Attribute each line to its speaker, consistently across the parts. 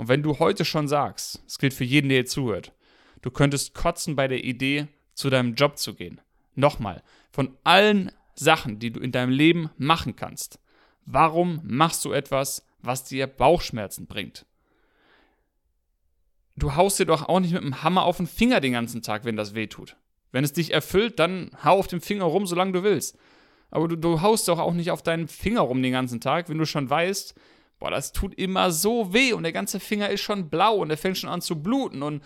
Speaker 1: Und wenn du heute schon sagst, es gilt für jeden, der hier zuhört, du könntest kotzen bei der Idee, zu deinem Job zu gehen. Nochmal, von allen Sachen, die du in deinem Leben machen kannst, warum machst du etwas, was dir Bauchschmerzen bringt? Du haust dir doch auch nicht mit dem Hammer auf den Finger den ganzen Tag, wenn das weh tut. Wenn es dich erfüllt, dann hau auf dem Finger rum, solange du willst. Aber du, du haust doch auch nicht auf deinen Finger rum den ganzen Tag, wenn du schon weißt, boah, das tut immer so weh und der ganze Finger ist schon blau und der fängt schon an zu bluten und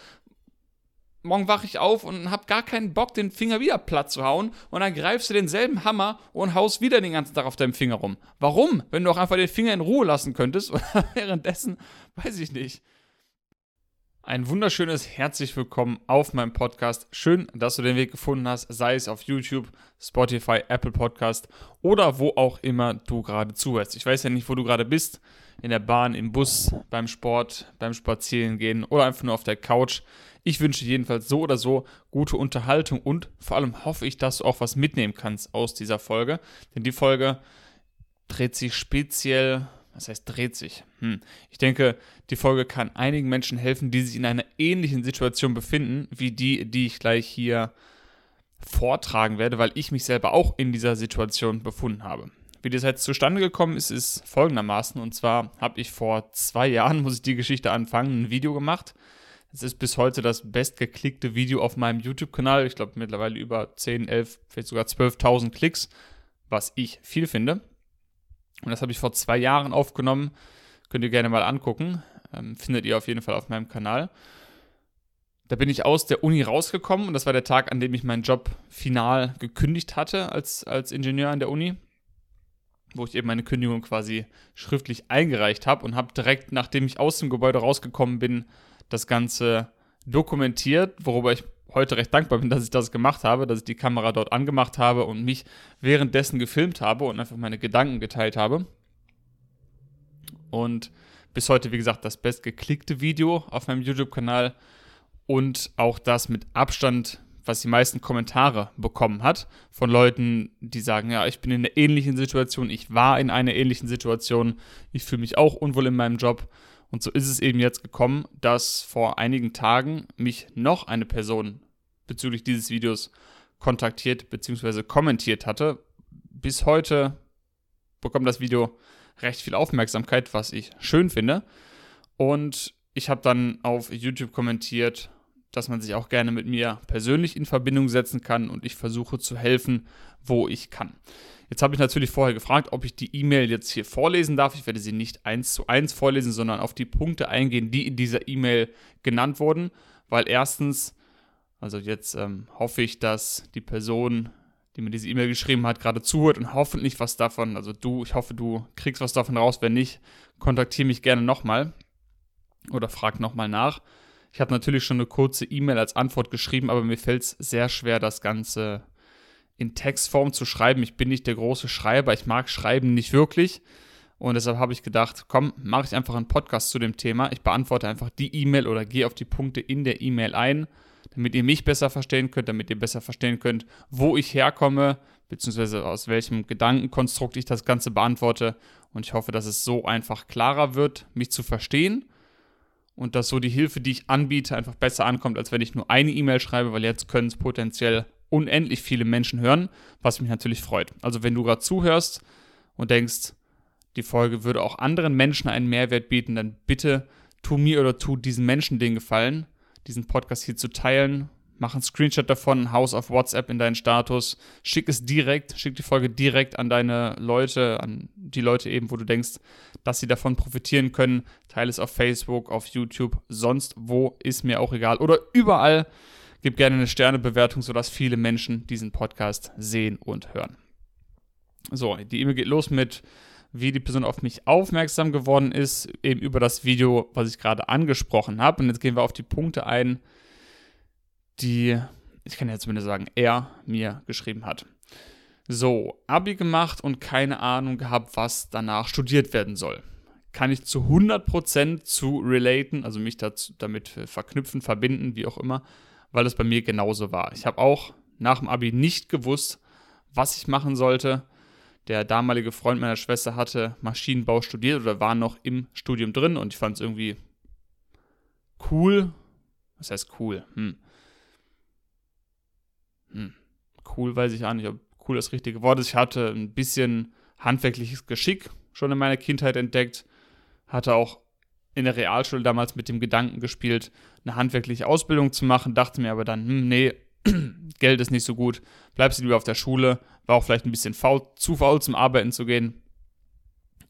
Speaker 1: morgen wache ich auf und habe gar keinen Bock, den Finger wieder platt zu hauen und dann greifst du denselben Hammer und haust wieder den ganzen Tag auf deinem Finger rum. Warum? Wenn du auch einfach den Finger in Ruhe lassen könntest oder währenddessen, weiß ich nicht. Ein wunderschönes herzlich willkommen auf meinem Podcast. Schön, dass du den Weg gefunden hast, sei es auf YouTube, Spotify, Apple Podcast oder wo auch immer du gerade zuhörst. Ich weiß ja nicht, wo du gerade bist, in der Bahn, im Bus, beim Sport, beim Spazierengehen oder einfach nur auf der Couch. Ich wünsche jedenfalls so oder so gute Unterhaltung und vor allem hoffe ich, dass du auch was mitnehmen kannst aus dieser Folge, denn die Folge dreht sich speziell was heißt dreht sich? Hm. Ich denke, die Folge kann einigen Menschen helfen, die sich in einer ähnlichen Situation befinden, wie die, die ich gleich hier vortragen werde, weil ich mich selber auch in dieser Situation befunden habe. Wie das jetzt zustande gekommen ist, ist folgendermaßen. Und zwar habe ich vor zwei Jahren, muss ich die Geschichte anfangen, ein Video gemacht. Es ist bis heute das bestgeklickte Video auf meinem YouTube-Kanal. Ich glaube mittlerweile über 10, 11, vielleicht sogar 12.000 Klicks, was ich viel finde. Und das habe ich vor zwei Jahren aufgenommen. Könnt ihr gerne mal angucken. Ähm, findet ihr auf jeden Fall auf meinem Kanal. Da bin ich aus der Uni rausgekommen und das war der Tag, an dem ich meinen Job final gekündigt hatte als, als Ingenieur an der Uni, wo ich eben meine Kündigung quasi schriftlich eingereicht habe und habe direkt, nachdem ich aus dem Gebäude rausgekommen bin, das Ganze dokumentiert, worüber ich heute recht dankbar bin, dass ich das gemacht habe, dass ich die Kamera dort angemacht habe und mich währenddessen gefilmt habe und einfach meine Gedanken geteilt habe. Und bis heute, wie gesagt, das bestgeklickte Video auf meinem YouTube-Kanal und auch das mit Abstand, was die meisten Kommentare bekommen hat von Leuten, die sagen, ja, ich bin in einer ähnlichen Situation, ich war in einer ähnlichen Situation, ich fühle mich auch unwohl in meinem Job und so ist es eben jetzt gekommen, dass vor einigen Tagen mich noch eine Person bezüglich dieses Videos kontaktiert bzw. kommentiert hatte. Bis heute bekommt das Video recht viel Aufmerksamkeit, was ich schön finde. Und ich habe dann auf YouTube kommentiert, dass man sich auch gerne mit mir persönlich in Verbindung setzen kann und ich versuche zu helfen, wo ich kann. Jetzt habe ich natürlich vorher gefragt, ob ich die E-Mail jetzt hier vorlesen darf. Ich werde sie nicht eins zu eins vorlesen, sondern auf die Punkte eingehen, die in dieser E-Mail genannt wurden, weil erstens, also jetzt ähm, hoffe ich, dass die Person, die mir diese E-Mail geschrieben hat, gerade zuhört und hoffentlich was davon, also du, ich hoffe, du kriegst was davon raus. Wenn nicht, kontaktiere mich gerne nochmal oder frag nochmal nach. Ich habe natürlich schon eine kurze E-Mail als Antwort geschrieben, aber mir fällt es sehr schwer, das Ganze in Textform zu schreiben. Ich bin nicht der große Schreiber, ich mag Schreiben nicht wirklich. Und deshalb habe ich gedacht, komm, mache ich einfach einen Podcast zu dem Thema. Ich beantworte einfach die E-Mail oder gehe auf die Punkte in der E-Mail ein, damit ihr mich besser verstehen könnt, damit ihr besser verstehen könnt, wo ich herkomme, beziehungsweise aus welchem Gedankenkonstrukt ich das Ganze beantworte. Und ich hoffe, dass es so einfach klarer wird, mich zu verstehen und dass so die Hilfe, die ich anbiete, einfach besser ankommt, als wenn ich nur eine E-Mail schreibe, weil jetzt können es potenziell unendlich viele Menschen hören, was mich natürlich freut. Also wenn du gerade zuhörst und denkst, die Folge würde auch anderen Menschen einen Mehrwert bieten, dann bitte tu mir oder tu diesen Menschen den Gefallen, diesen Podcast hier zu teilen. Mach einen Screenshot davon, haus auf WhatsApp in deinen Status, schick es direkt, schick die Folge direkt an deine Leute, an die Leute eben, wo du denkst, dass sie davon profitieren können. Teile es auf Facebook, auf YouTube, sonst wo, ist mir auch egal. Oder überall, Gib gerne eine Sternebewertung, sodass viele Menschen diesen Podcast sehen und hören. So, die E-Mail geht los mit, wie die Person auf mich aufmerksam geworden ist, eben über das Video, was ich gerade angesprochen habe. Und jetzt gehen wir auf die Punkte ein, die, ich kann ja zumindest sagen, er mir geschrieben hat. So, Abi gemacht und keine Ahnung gehabt, was danach studiert werden soll. Kann ich zu 100% zu relaten, also mich dazu, damit verknüpfen, verbinden, wie auch immer weil es bei mir genauso war. Ich habe auch nach dem Abi nicht gewusst, was ich machen sollte. Der damalige Freund meiner Schwester hatte Maschinenbau studiert oder war noch im Studium drin und ich fand es irgendwie cool. Was heißt cool? Hm. Hm. Cool weiß ich auch nicht, ob cool das richtige Wort ist. Ich hatte ein bisschen handwerkliches Geschick schon in meiner Kindheit entdeckt. Hatte auch in der Realschule damals mit dem Gedanken gespielt, eine handwerkliche Ausbildung zu machen. Dachte mir aber dann, hm, nee, Geld ist nicht so gut. Bleibst du lieber auf der Schule. War auch vielleicht ein bisschen faul, zu faul zum Arbeiten zu gehen.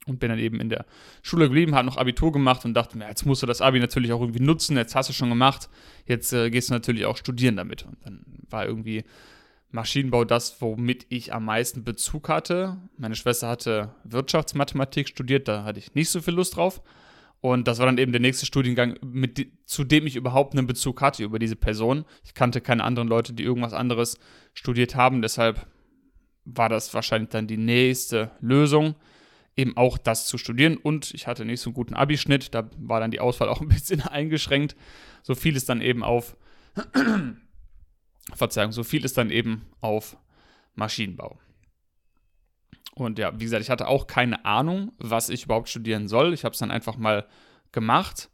Speaker 1: Und bin dann eben in der Schule geblieben, habe noch Abitur gemacht und dachte mir, jetzt musst du das Abi natürlich auch irgendwie nutzen, jetzt hast du schon gemacht, jetzt äh, gehst du natürlich auch studieren damit. Und dann war irgendwie Maschinenbau das, womit ich am meisten Bezug hatte. Meine Schwester hatte Wirtschaftsmathematik studiert, da hatte ich nicht so viel Lust drauf. Und das war dann eben der nächste Studiengang, mit, zu dem ich überhaupt einen Bezug hatte über diese Person. Ich kannte keine anderen Leute, die irgendwas anderes studiert haben, deshalb war das wahrscheinlich dann die nächste Lösung eben auch das zu studieren. Und ich hatte nicht so einen guten Abischnitt, da war dann die Auswahl auch ein bisschen eingeschränkt. So viel ist dann eben auf, Verzeihung, so viel ist dann eben auf Maschinenbau. Und ja, wie gesagt, ich hatte auch keine Ahnung, was ich überhaupt studieren soll. Ich habe es dann einfach mal gemacht.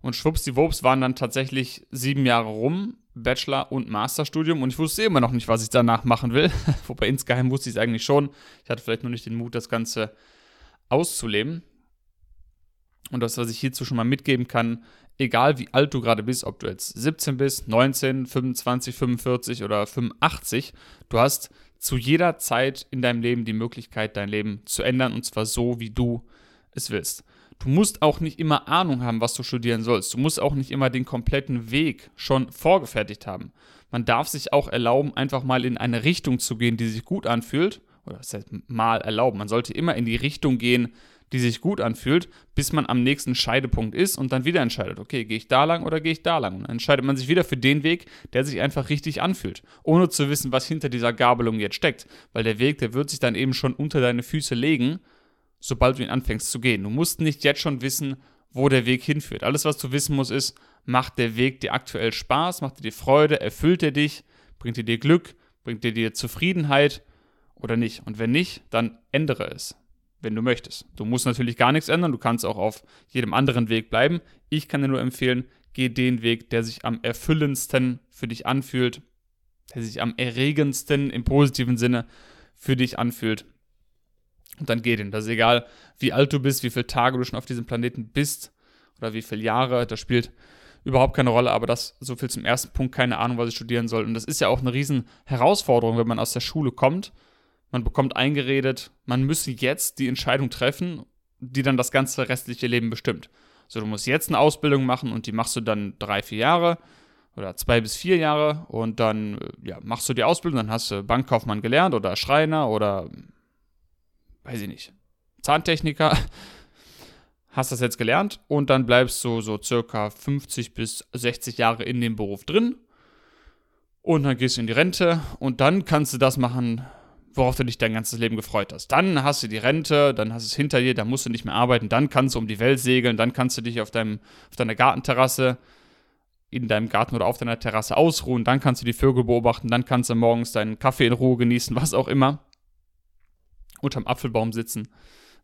Speaker 1: Und schwuppsdiwupps waren dann tatsächlich sieben Jahre rum, Bachelor- und Masterstudium. Und ich wusste immer noch nicht, was ich danach machen will. Wobei insgeheim wusste ich es eigentlich schon. Ich hatte vielleicht nur nicht den Mut, das Ganze auszuleben. Und das, was ich hierzu schon mal mitgeben kann, egal wie alt du gerade bist, ob du jetzt 17 bist, 19, 25, 45 oder 85, du hast zu jeder Zeit in deinem Leben die Möglichkeit, dein Leben zu ändern und zwar so, wie du es willst. Du musst auch nicht immer Ahnung haben, was du studieren sollst. Du musst auch nicht immer den kompletten Weg schon vorgefertigt haben. Man darf sich auch erlauben, einfach mal in eine Richtung zu gehen, die sich gut anfühlt oder das heißt mal erlauben. Man sollte immer in die Richtung gehen, die sich gut anfühlt, bis man am nächsten Scheidepunkt ist und dann wieder entscheidet, okay, gehe ich da lang oder gehe ich da lang? Und dann entscheidet man sich wieder für den Weg, der sich einfach richtig anfühlt, ohne zu wissen, was hinter dieser Gabelung jetzt steckt, weil der Weg, der wird sich dann eben schon unter deine Füße legen, sobald du ihn anfängst zu gehen. Du musst nicht jetzt schon wissen, wo der Weg hinführt. Alles, was du wissen musst, ist, macht der Weg dir aktuell Spaß, macht er dir Freude, erfüllt er dich, bringt er dir Glück, bringt er dir Zufriedenheit oder nicht. Und wenn nicht, dann ändere es, wenn du möchtest. Du musst natürlich gar nichts ändern, du kannst auch auf jedem anderen Weg bleiben. Ich kann dir nur empfehlen, geh den Weg, der sich am erfüllendsten für dich anfühlt, der sich am erregendsten im positiven Sinne für dich anfühlt. Und dann geh den. Das ist egal, wie alt du bist, wie viele Tage du schon auf diesem Planeten bist oder wie viele Jahre. Das spielt überhaupt keine Rolle, aber das so viel zum ersten Punkt, keine Ahnung, was ich studieren soll. Und das ist ja auch eine riesen Herausforderung, wenn man aus der Schule kommt man bekommt eingeredet, man müsse jetzt die Entscheidung treffen, die dann das ganze restliche Leben bestimmt. So, du musst jetzt eine Ausbildung machen und die machst du dann drei, vier Jahre oder zwei bis vier Jahre und dann äh, ja, machst du die Ausbildung, dann hast du Bankkaufmann gelernt oder Schreiner oder weiß ich nicht, Zahntechniker. Hast das jetzt gelernt und dann bleibst du so circa 50 bis 60 Jahre in dem Beruf drin und dann gehst du in die Rente und dann kannst du das machen, worauf du dich dein ganzes Leben gefreut hast. Dann hast du die Rente, dann hast du es hinter dir, dann musst du nicht mehr arbeiten, dann kannst du um die Welt segeln, dann kannst du dich auf, deinem, auf deiner Gartenterrasse, in deinem Garten oder auf deiner Terrasse ausruhen, dann kannst du die Vögel beobachten, dann kannst du morgens deinen Kaffee in Ruhe genießen, was auch immer. Unterm Apfelbaum sitzen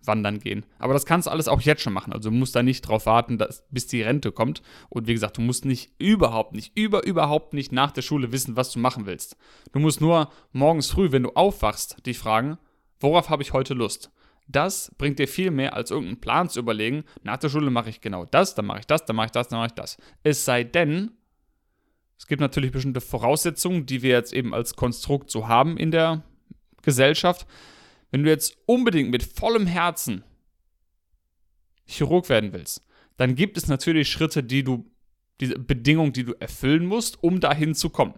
Speaker 1: wandern gehen. Aber das kannst du alles auch jetzt schon machen. Also du musst da nicht drauf warten, dass, bis die Rente kommt. Und wie gesagt, du musst nicht überhaupt nicht, über überhaupt nicht nach der Schule wissen, was du machen willst. Du musst nur morgens früh, wenn du aufwachst, dich fragen, worauf habe ich heute Lust? Das bringt dir viel mehr, als irgendeinen Plan zu überlegen. Nach der Schule mache ich genau das, dann mache ich das, dann mache ich das, dann mache ich das. Es sei denn, es gibt natürlich bestimmte Voraussetzungen, die wir jetzt eben als Konstrukt so haben in der Gesellschaft. Wenn du jetzt unbedingt mit vollem Herzen Chirurg werden willst, dann gibt es natürlich Schritte, die du, diese Bedingungen, die du erfüllen musst, um dahin zu kommen.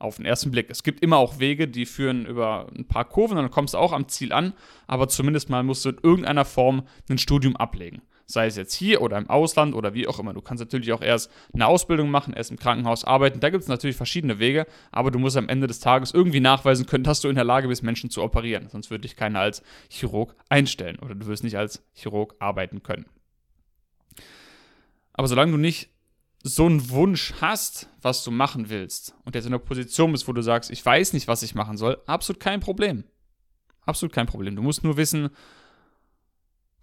Speaker 1: Auf den ersten Blick. Es gibt immer auch Wege, die führen über ein paar Kurven, dann kommst du auch am Ziel an, aber zumindest mal musst du in irgendeiner Form ein Studium ablegen sei es jetzt hier oder im Ausland oder wie auch immer. Du kannst natürlich auch erst eine Ausbildung machen, erst im Krankenhaus arbeiten. Da gibt es natürlich verschiedene Wege, aber du musst am Ende des Tages irgendwie nachweisen können, dass du in der Lage bist, Menschen zu operieren. Sonst würde dich keiner als Chirurg einstellen oder du wirst nicht als Chirurg arbeiten können. Aber solange du nicht so einen Wunsch hast, was du machen willst und jetzt in einer Position bist, wo du sagst, ich weiß nicht, was ich machen soll, absolut kein Problem. Absolut kein Problem. Du musst nur wissen,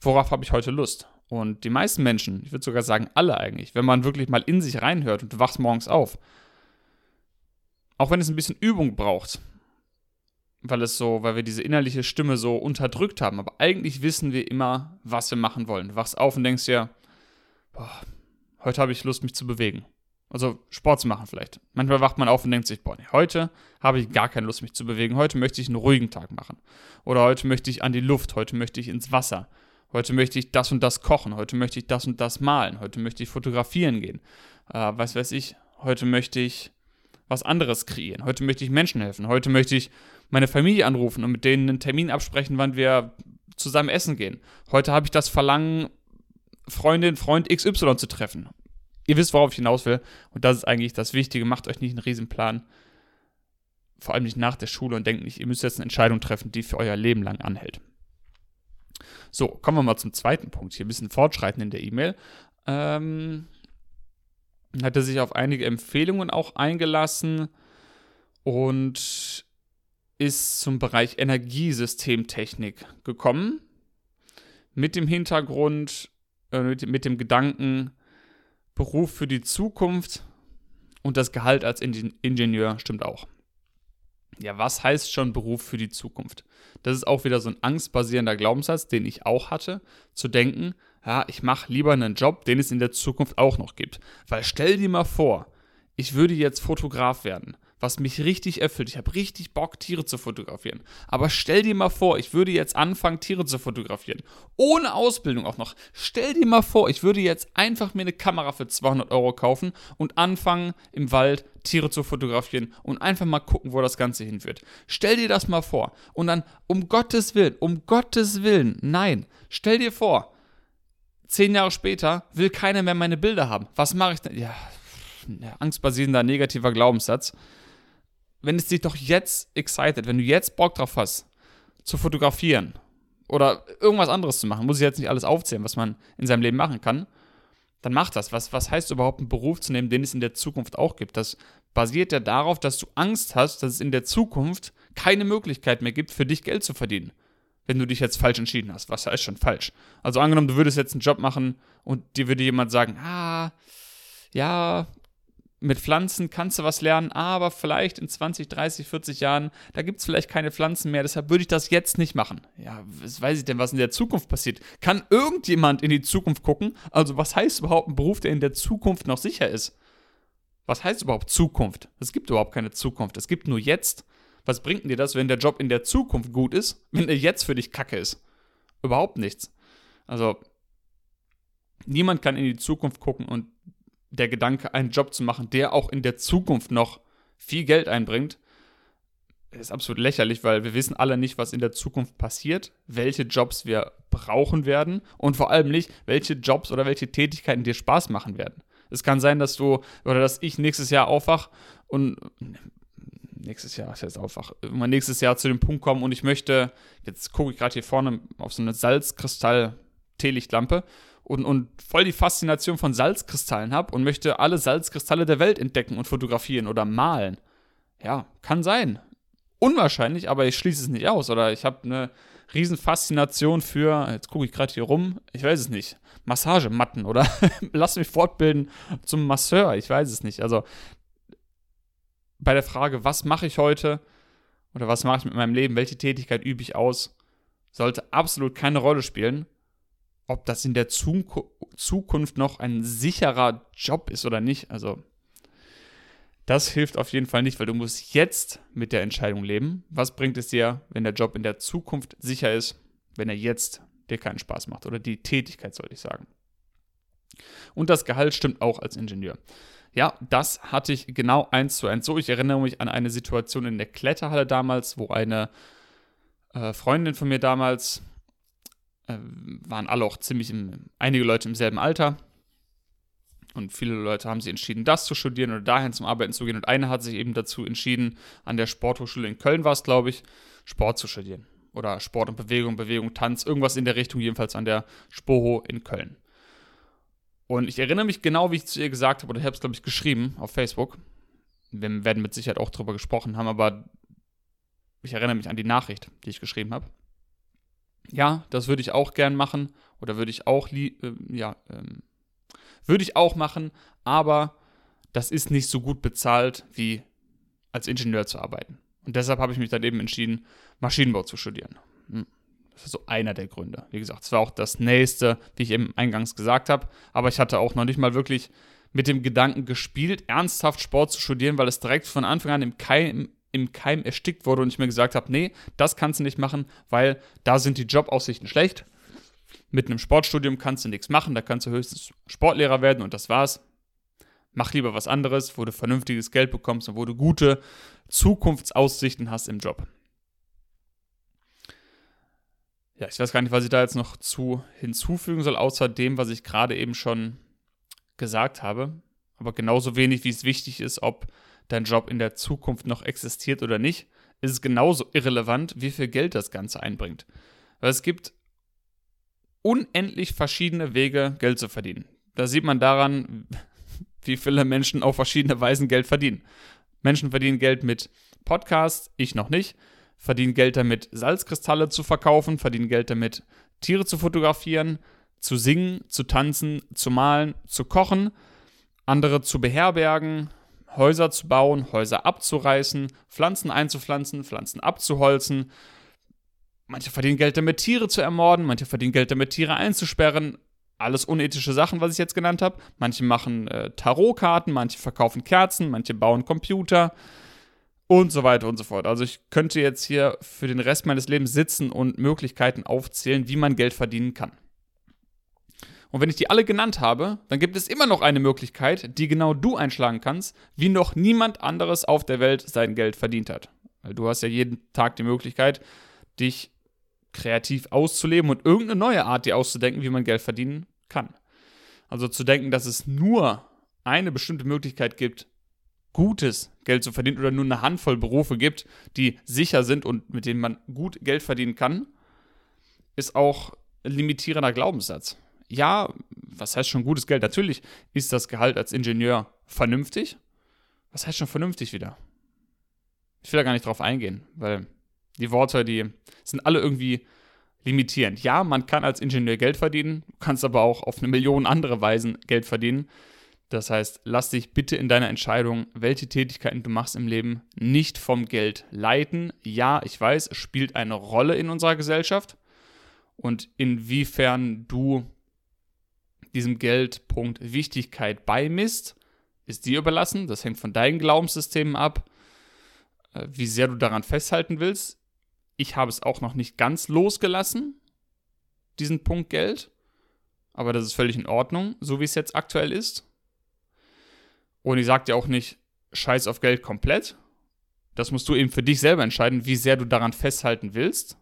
Speaker 1: worauf habe ich heute Lust? Und die meisten Menschen, ich würde sogar sagen alle eigentlich, wenn man wirklich mal in sich reinhört und du wachst morgens auf, auch wenn es ein bisschen Übung braucht, weil es so, weil wir diese innerliche Stimme so unterdrückt haben, aber eigentlich wissen wir immer, was wir machen wollen. Du wachst auf und denkst dir, boah, heute habe ich Lust, mich zu bewegen. Also Sport zu machen vielleicht. Manchmal wacht man auf und denkt sich, boah, nee, heute habe ich gar keine Lust, mich zu bewegen. Heute möchte ich einen ruhigen Tag machen. Oder heute möchte ich an die Luft, heute möchte ich ins Wasser. Heute möchte ich das und das kochen, heute möchte ich das und das malen, heute möchte ich fotografieren gehen. Äh, was weiß ich, heute möchte ich was anderes kreieren. Heute möchte ich Menschen helfen. Heute möchte ich meine Familie anrufen und mit denen einen Termin absprechen, wann wir zusammen essen gehen. Heute habe ich das Verlangen, Freundin, Freund XY zu treffen. Ihr wisst, worauf ich hinaus will. Und das ist eigentlich das Wichtige. Macht euch nicht einen Riesenplan. Vor allem nicht nach der Schule und denkt nicht, ihr müsst jetzt eine Entscheidung treffen, die für euer Leben lang anhält. So, kommen wir mal zum zweiten Punkt. Hier ein bisschen fortschreiten in der E-Mail. Ähm, hat er sich auf einige Empfehlungen auch eingelassen und ist zum Bereich Energiesystemtechnik gekommen. Mit dem Hintergrund, äh, mit, mit dem Gedanken, Beruf für die Zukunft und das Gehalt als Ingenieur stimmt auch. Ja, was heißt schon Beruf für die Zukunft? Das ist auch wieder so ein angstbasierender Glaubenssatz, den ich auch hatte, zu denken, ja, ich mache lieber einen Job, den es in der Zukunft auch noch gibt. Weil stell dir mal vor, ich würde jetzt Fotograf werden was mich richtig erfüllt. Ich habe richtig Bock, Tiere zu fotografieren. Aber stell dir mal vor, ich würde jetzt anfangen, Tiere zu fotografieren. Ohne Ausbildung auch noch. Stell dir mal vor, ich würde jetzt einfach mir eine Kamera für 200 Euro kaufen und anfangen, im Wald Tiere zu fotografieren und einfach mal gucken, wo das Ganze hinführt. Stell dir das mal vor. Und dann, um Gottes Willen, um Gottes Willen, nein. Stell dir vor, zehn Jahre später will keiner mehr meine Bilder haben. Was mache ich denn? Ja, angstbasierender negativer Glaubenssatz wenn es dich doch jetzt excited, wenn du jetzt Bock drauf hast, zu fotografieren oder irgendwas anderes zu machen, muss ich jetzt nicht alles aufzählen, was man in seinem Leben machen kann, dann mach das. Was, was heißt überhaupt, einen Beruf zu nehmen, den es in der Zukunft auch gibt? Das basiert ja darauf, dass du Angst hast, dass es in der Zukunft keine Möglichkeit mehr gibt, für dich Geld zu verdienen. Wenn du dich jetzt falsch entschieden hast. Was heißt schon falsch? Also angenommen, du würdest jetzt einen Job machen und dir würde jemand sagen, ah, ja, mit Pflanzen kannst du was lernen, aber vielleicht in 20, 30, 40 Jahren, da gibt es vielleicht keine Pflanzen mehr, deshalb würde ich das jetzt nicht machen. Ja, was weiß ich denn, was in der Zukunft passiert? Kann irgendjemand in die Zukunft gucken? Also, was heißt überhaupt ein Beruf, der in der Zukunft noch sicher ist? Was heißt überhaupt Zukunft? Es gibt überhaupt keine Zukunft. Es gibt nur jetzt. Was bringt dir das, wenn der Job in der Zukunft gut ist, wenn er jetzt für dich kacke ist? Überhaupt nichts. Also, niemand kann in die Zukunft gucken und der Gedanke, einen Job zu machen, der auch in der Zukunft noch viel Geld einbringt, ist absolut lächerlich, weil wir wissen alle nicht, was in der Zukunft passiert, welche Jobs wir brauchen werden und vor allem nicht, welche Jobs oder welche Tätigkeiten dir Spaß machen werden. Es kann sein, dass du oder dass ich nächstes Jahr aufwach und nächstes Jahr ist jetzt aufwach, mal nächstes Jahr zu dem Punkt kommen und ich möchte, jetzt gucke ich gerade hier vorne auf so eine Salzkristall-Teelichtlampe und, und voll die Faszination von Salzkristallen habe und möchte alle Salzkristalle der Welt entdecken und fotografieren oder malen. Ja, kann sein. Unwahrscheinlich, aber ich schließe es nicht aus. Oder ich habe eine Riesenfaszination für, jetzt gucke ich gerade hier rum, ich weiß es nicht, Massagematten oder lass mich fortbilden zum Masseur, ich weiß es nicht. Also bei der Frage, was mache ich heute oder was mache ich mit meinem Leben, welche Tätigkeit übe ich aus, sollte absolut keine Rolle spielen, ob das in der Zukunft noch ein sicherer Job ist oder nicht. Also, das hilft auf jeden Fall nicht, weil du musst jetzt mit der Entscheidung leben. Was bringt es dir, wenn der Job in der Zukunft sicher ist, wenn er jetzt dir keinen Spaß macht? Oder die Tätigkeit, sollte ich sagen. Und das Gehalt stimmt auch als Ingenieur. Ja, das hatte ich genau eins zu eins so. Ich erinnere mich an eine Situation in der Kletterhalle damals, wo eine äh, Freundin von mir damals äh, waren alle auch ziemlich, im, einige Leute im selben Alter. Und viele Leute haben sich entschieden, das zu studieren oder dahin zum Arbeiten zu gehen. Und eine hat sich eben dazu entschieden, an der Sporthochschule in Köln war es, glaube ich, Sport zu studieren. Oder Sport und Bewegung, Bewegung, Tanz, irgendwas in der Richtung, jedenfalls an der Spoho in Köln. Und ich erinnere mich genau, wie ich zu ihr gesagt habe, oder ich habe es, glaube ich, geschrieben auf Facebook. Wir werden mit Sicherheit auch darüber gesprochen haben, aber ich erinnere mich an die Nachricht, die ich geschrieben habe. Ja, das würde ich auch gern machen oder würde ich auch, äh, ja, ähm, würde ich auch machen, aber das ist nicht so gut bezahlt, wie als Ingenieur zu arbeiten. Und deshalb habe ich mich dann eben entschieden, Maschinenbau zu studieren. Hm. Das ist so einer der Gründe. Wie gesagt, es war auch das nächste, wie ich eben eingangs gesagt habe, aber ich hatte auch noch nicht mal wirklich mit dem Gedanken gespielt, ernsthaft Sport zu studieren, weil es direkt von Anfang an im Keim, im Keim erstickt wurde und ich mir gesagt habe, nee, das kannst du nicht machen, weil da sind die Jobaussichten schlecht. Mit einem Sportstudium kannst du nichts machen, da kannst du höchstens Sportlehrer werden und das war's. Mach lieber was anderes, wo du vernünftiges Geld bekommst und wo du gute Zukunftsaussichten hast im Job. Ja, ich weiß gar nicht, was ich da jetzt noch zu hinzufügen soll, außer dem, was ich gerade eben schon gesagt habe. Aber genauso wenig, wie es wichtig ist, ob dein Job in der Zukunft noch existiert oder nicht, ist es genauso irrelevant, wie viel Geld das Ganze einbringt. Weil es gibt unendlich verschiedene Wege, Geld zu verdienen. Da sieht man daran, wie viele Menschen auf verschiedene Weisen Geld verdienen. Menschen verdienen Geld mit Podcasts, ich noch nicht. Verdienen Geld damit, Salzkristalle zu verkaufen, verdienen Geld damit, Tiere zu fotografieren, zu singen, zu tanzen, zu malen, zu kochen, andere zu beherbergen, Häuser zu bauen, Häuser abzureißen, Pflanzen einzupflanzen, Pflanzen abzuholzen, Manche verdienen Geld damit, Tiere zu ermorden, manche verdienen Geld damit, Tiere einzusperren. Alles unethische Sachen, was ich jetzt genannt habe. Manche machen äh, Tarotkarten, manche verkaufen Kerzen, manche bauen Computer und so weiter und so fort. Also ich könnte jetzt hier für den Rest meines Lebens sitzen und Möglichkeiten aufzählen, wie man Geld verdienen kann. Und wenn ich die alle genannt habe, dann gibt es immer noch eine Möglichkeit, die genau du einschlagen kannst, wie noch niemand anderes auf der Welt sein Geld verdient hat. Weil du hast ja jeden Tag die Möglichkeit, dich kreativ auszuleben und irgendeine neue Art dir auszudenken, wie man Geld verdienen kann. Also zu denken, dass es nur eine bestimmte Möglichkeit gibt, gutes Geld zu verdienen oder nur eine Handvoll Berufe gibt, die sicher sind und mit denen man gut Geld verdienen kann, ist auch ein limitierender Glaubenssatz. Ja, was heißt schon gutes Geld? Natürlich ist das Gehalt als Ingenieur vernünftig. Was heißt schon vernünftig wieder? Ich will da gar nicht drauf eingehen, weil die Worte, die sind alle irgendwie limitierend. Ja, man kann als Ingenieur Geld verdienen, du kannst aber auch auf eine Million andere Weisen Geld verdienen. Das heißt, lass dich bitte in deiner Entscheidung, welche Tätigkeiten du machst im Leben, nicht vom Geld leiten. Ja, ich weiß, es spielt eine Rolle in unserer Gesellschaft. Und inwiefern du diesem Geldpunkt Wichtigkeit beimisst, ist dir überlassen. Das hängt von deinen Glaubenssystemen ab, äh, wie sehr du daran festhalten willst. Ich habe es auch noch nicht ganz losgelassen, diesen Punkt Geld. Aber das ist völlig in Ordnung, so wie es jetzt aktuell ist. Und ich sage dir auch nicht, scheiß auf Geld komplett. Das musst du eben für dich selber entscheiden, wie sehr du daran festhalten willst.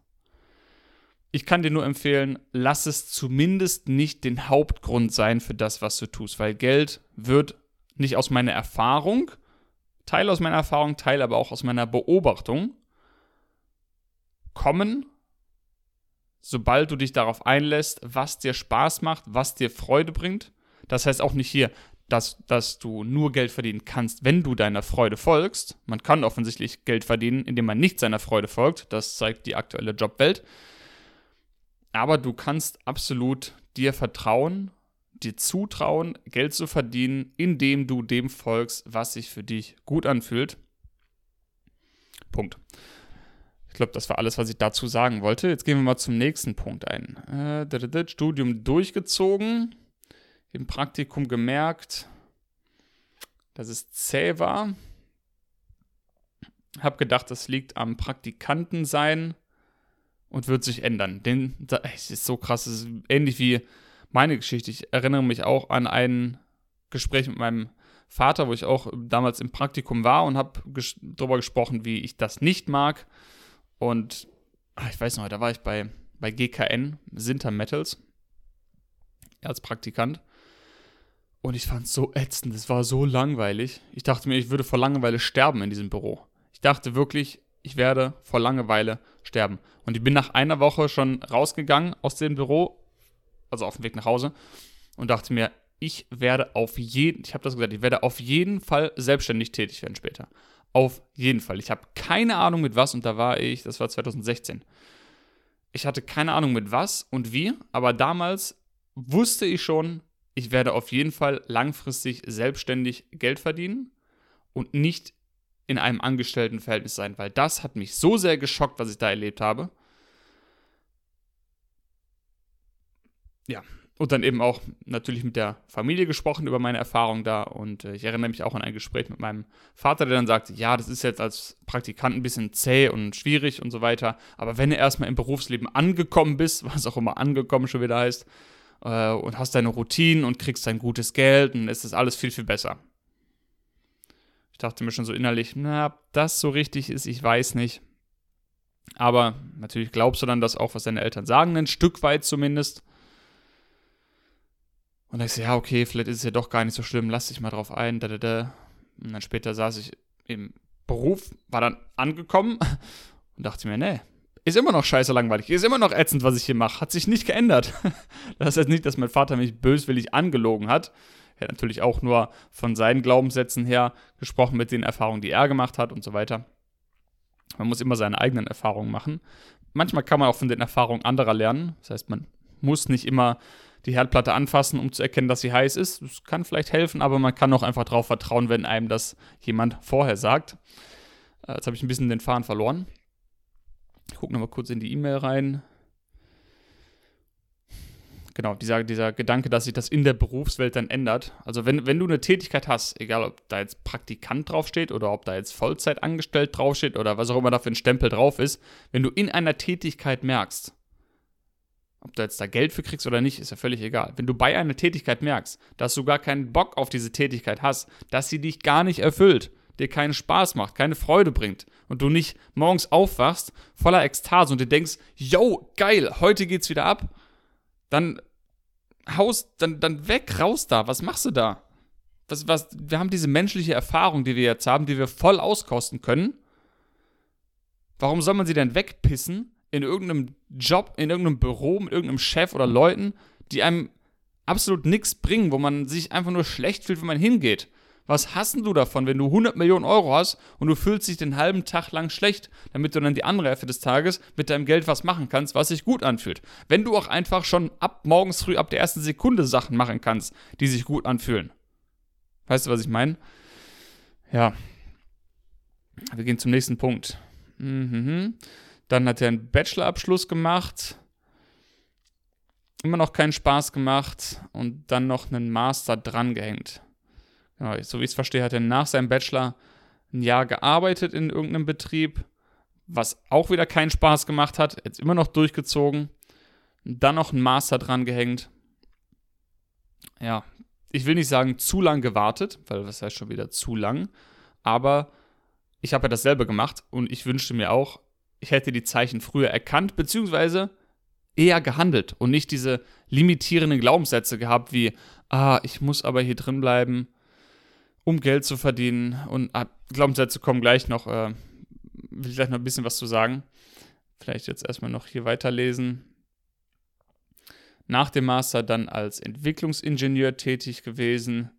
Speaker 1: Ich kann dir nur empfehlen, lass es zumindest nicht den Hauptgrund sein für das, was du tust, weil Geld wird nicht aus meiner Erfahrung, Teil aus meiner Erfahrung, Teil aber auch aus meiner Beobachtung, kommen, sobald du dich darauf einlässt, was dir Spaß macht, was dir Freude bringt. Das heißt auch nicht hier, dass, dass du nur Geld verdienen kannst, wenn du deiner Freude folgst. Man kann offensichtlich Geld verdienen, indem man nicht seiner Freude folgt. Das zeigt die aktuelle Jobwelt. Aber du kannst absolut dir vertrauen, dir zutrauen, Geld zu verdienen, indem du dem folgst, was sich für dich gut anfühlt. Punkt. Ich glaube, das war alles, was ich dazu sagen wollte. Jetzt gehen wir mal zum nächsten Punkt ein. Äh, Studium durchgezogen, im Praktikum gemerkt, dass es zäh war. Habe gedacht, das liegt am Praktikantensein und wird sich ändern. Denn es ist so krass, ist ähnlich wie meine Geschichte. Ich erinnere mich auch an ein Gespräch mit meinem Vater, wo ich auch damals im Praktikum war und habe ges darüber gesprochen, wie ich das nicht mag und ach, ich weiß noch, da war ich bei, bei GKN, Sinter Metals, als Praktikant. Und ich fand es so ätzend, es war so langweilig. Ich dachte mir, ich würde vor Langeweile sterben in diesem Büro. Ich dachte wirklich, ich werde vor Langeweile sterben. Und ich bin nach einer Woche schon rausgegangen aus dem Büro, also auf dem Weg nach Hause, und dachte mir, ich werde auf jeden, ich habe das gesagt, ich werde auf jeden Fall selbstständig tätig werden später. Auf jeden Fall. Ich habe keine Ahnung mit was und da war ich, das war 2016. Ich hatte keine Ahnung mit was und wie, aber damals wusste ich schon, ich werde auf jeden Fall langfristig selbstständig Geld verdienen und nicht in einem Angestelltenverhältnis sein, weil das hat mich so sehr geschockt, was ich da erlebt habe. Ja, und dann eben auch natürlich mit der Familie gesprochen über meine Erfahrung da. Und äh, ich erinnere mich auch an ein Gespräch mit meinem Vater, der dann sagte, ja, das ist jetzt als Praktikant ein bisschen zäh und schwierig und so weiter. Aber wenn du erstmal im Berufsleben angekommen bist, was auch immer angekommen schon wieder heißt, äh, und hast deine Routinen und kriegst dein gutes Geld, dann ist das alles viel, viel besser. Ich dachte mir schon so innerlich, na, ob das so richtig ist, ich weiß nicht. Aber natürlich glaubst du dann das auch, was deine Eltern sagen, ein Stück weit zumindest. Und ich so, ja, okay, vielleicht ist es ja doch gar nicht so schlimm, lass dich mal drauf ein. Da, da, da. Und dann später saß ich im Beruf, war dann angekommen und dachte mir, nee, ist immer noch scheiße langweilig, ist immer noch ätzend, was ich hier mache, hat sich nicht geändert. Das heißt nicht, dass mein Vater mich böswillig angelogen hat. Er hat natürlich auch nur von seinen Glaubenssätzen her gesprochen, mit den Erfahrungen, die er gemacht hat und so weiter. Man muss immer seine eigenen Erfahrungen machen. Manchmal kann man auch von den Erfahrungen anderer lernen. Das heißt, man muss nicht immer die Herdplatte anfassen, um zu erkennen, dass sie heiß ist. Das kann vielleicht helfen, aber man kann auch einfach darauf vertrauen, wenn einem das jemand vorher sagt. Äh, jetzt habe ich ein bisschen den Faden verloren. Ich gucke nochmal kurz in die E-Mail rein. Genau, dieser, dieser Gedanke, dass sich das in der Berufswelt dann ändert. Also wenn, wenn du eine Tätigkeit hast, egal ob da jetzt Praktikant draufsteht oder ob da jetzt Vollzeit angestellt draufsteht oder was auch immer da für ein Stempel drauf ist, wenn du in einer Tätigkeit merkst, ob du jetzt da Geld für kriegst oder nicht, ist ja völlig egal. Wenn du bei einer Tätigkeit merkst, dass du gar keinen Bock auf diese Tätigkeit hast, dass sie dich gar nicht erfüllt, dir keinen Spaß macht, keine Freude bringt und du nicht morgens aufwachst voller Ekstase und dir denkst, yo, geil, heute geht's wieder ab, dann haust, dann, dann weg, raus da, was machst du da? Was, was, wir haben diese menschliche Erfahrung, die wir jetzt haben, die wir voll auskosten können. Warum soll man sie denn wegpissen, in irgendeinem Job, in irgendeinem Büro mit irgendeinem Chef oder Leuten, die einem absolut nichts bringen, wo man sich einfach nur schlecht fühlt, wenn man hingeht. Was hast du davon, wenn du 100 Millionen Euro hast und du fühlst dich den halben Tag lang schlecht, damit du dann die andere Hälfte des Tages mit deinem Geld was machen kannst, was sich gut anfühlt? Wenn du auch einfach schon ab morgens früh, ab der ersten Sekunde Sachen machen kannst, die sich gut anfühlen. Weißt du, was ich meine? Ja. Wir gehen zum nächsten Punkt. Mhm. Dann hat er einen Bachelorabschluss gemacht. Immer noch keinen Spaß gemacht und dann noch einen Master drangehängt. Genau, so wie ich es verstehe, hat er nach seinem Bachelor ein Jahr gearbeitet in irgendeinem Betrieb, was auch wieder keinen Spaß gemacht hat. Jetzt immer noch durchgezogen. Dann noch einen Master drangehängt. Ja, ich will nicht sagen zu lang gewartet, weil das heißt schon wieder zu lang. Aber ich habe ja dasselbe gemacht und ich wünschte mir auch, ich hätte die Zeichen früher erkannt, beziehungsweise eher gehandelt und nicht diese limitierenden Glaubenssätze gehabt wie, ah, ich muss aber hier drin bleiben, um Geld zu verdienen. Und ah, Glaubenssätze kommen gleich noch, äh, will ich gleich noch ein bisschen was zu sagen. Vielleicht jetzt erstmal noch hier weiterlesen. Nach dem Master dann als Entwicklungsingenieur tätig gewesen.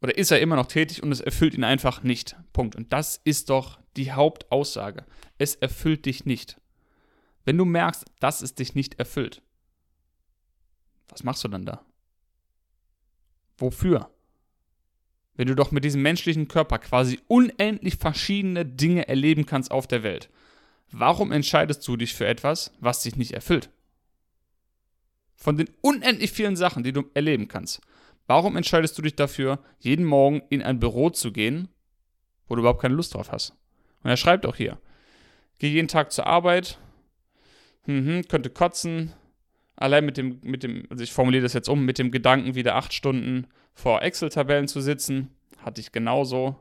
Speaker 1: Oder ist er immer noch tätig und es erfüllt ihn einfach nicht. Punkt. Und das ist doch die Hauptaussage. Es erfüllt dich nicht. Wenn du merkst, dass es dich nicht erfüllt, was machst du dann da? Wofür? Wenn du doch mit diesem menschlichen Körper quasi unendlich verschiedene Dinge erleben kannst auf der Welt, warum entscheidest du dich für etwas, was dich nicht erfüllt? Von den unendlich vielen Sachen, die du erleben kannst, warum entscheidest du dich dafür, jeden Morgen in ein Büro zu gehen, wo du überhaupt keine Lust drauf hast? Und er schreibt auch hier, geh jeden Tag zur Arbeit, mhm, könnte kotzen, allein mit dem, mit dem, also ich formuliere das jetzt um, mit dem Gedanken, wieder acht Stunden vor Excel-Tabellen zu sitzen, hatte ich genauso.